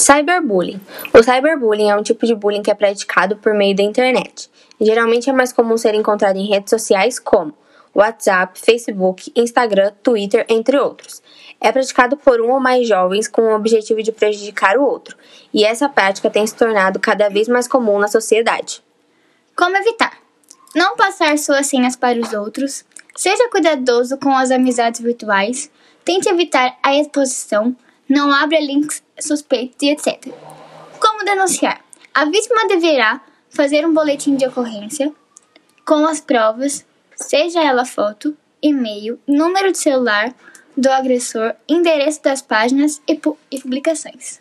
Cyberbullying. O cyberbullying é um tipo de bullying que é praticado por meio da internet. Geralmente é mais comum ser encontrado em redes sociais como WhatsApp, Facebook, Instagram, Twitter, entre outros. É praticado por um ou mais jovens com o objetivo de prejudicar o outro, e essa prática tem se tornado cada vez mais comum na sociedade. Como evitar? Não passar suas senhas para os outros. Seja cuidadoso com as amizades virtuais. Tente evitar a exposição. Não abra links suspeitos e etc. Como denunciar? A vítima deverá fazer um boletim de ocorrência com as provas, seja ela foto, e-mail, número de celular do agressor, endereço das páginas e, pu publicações.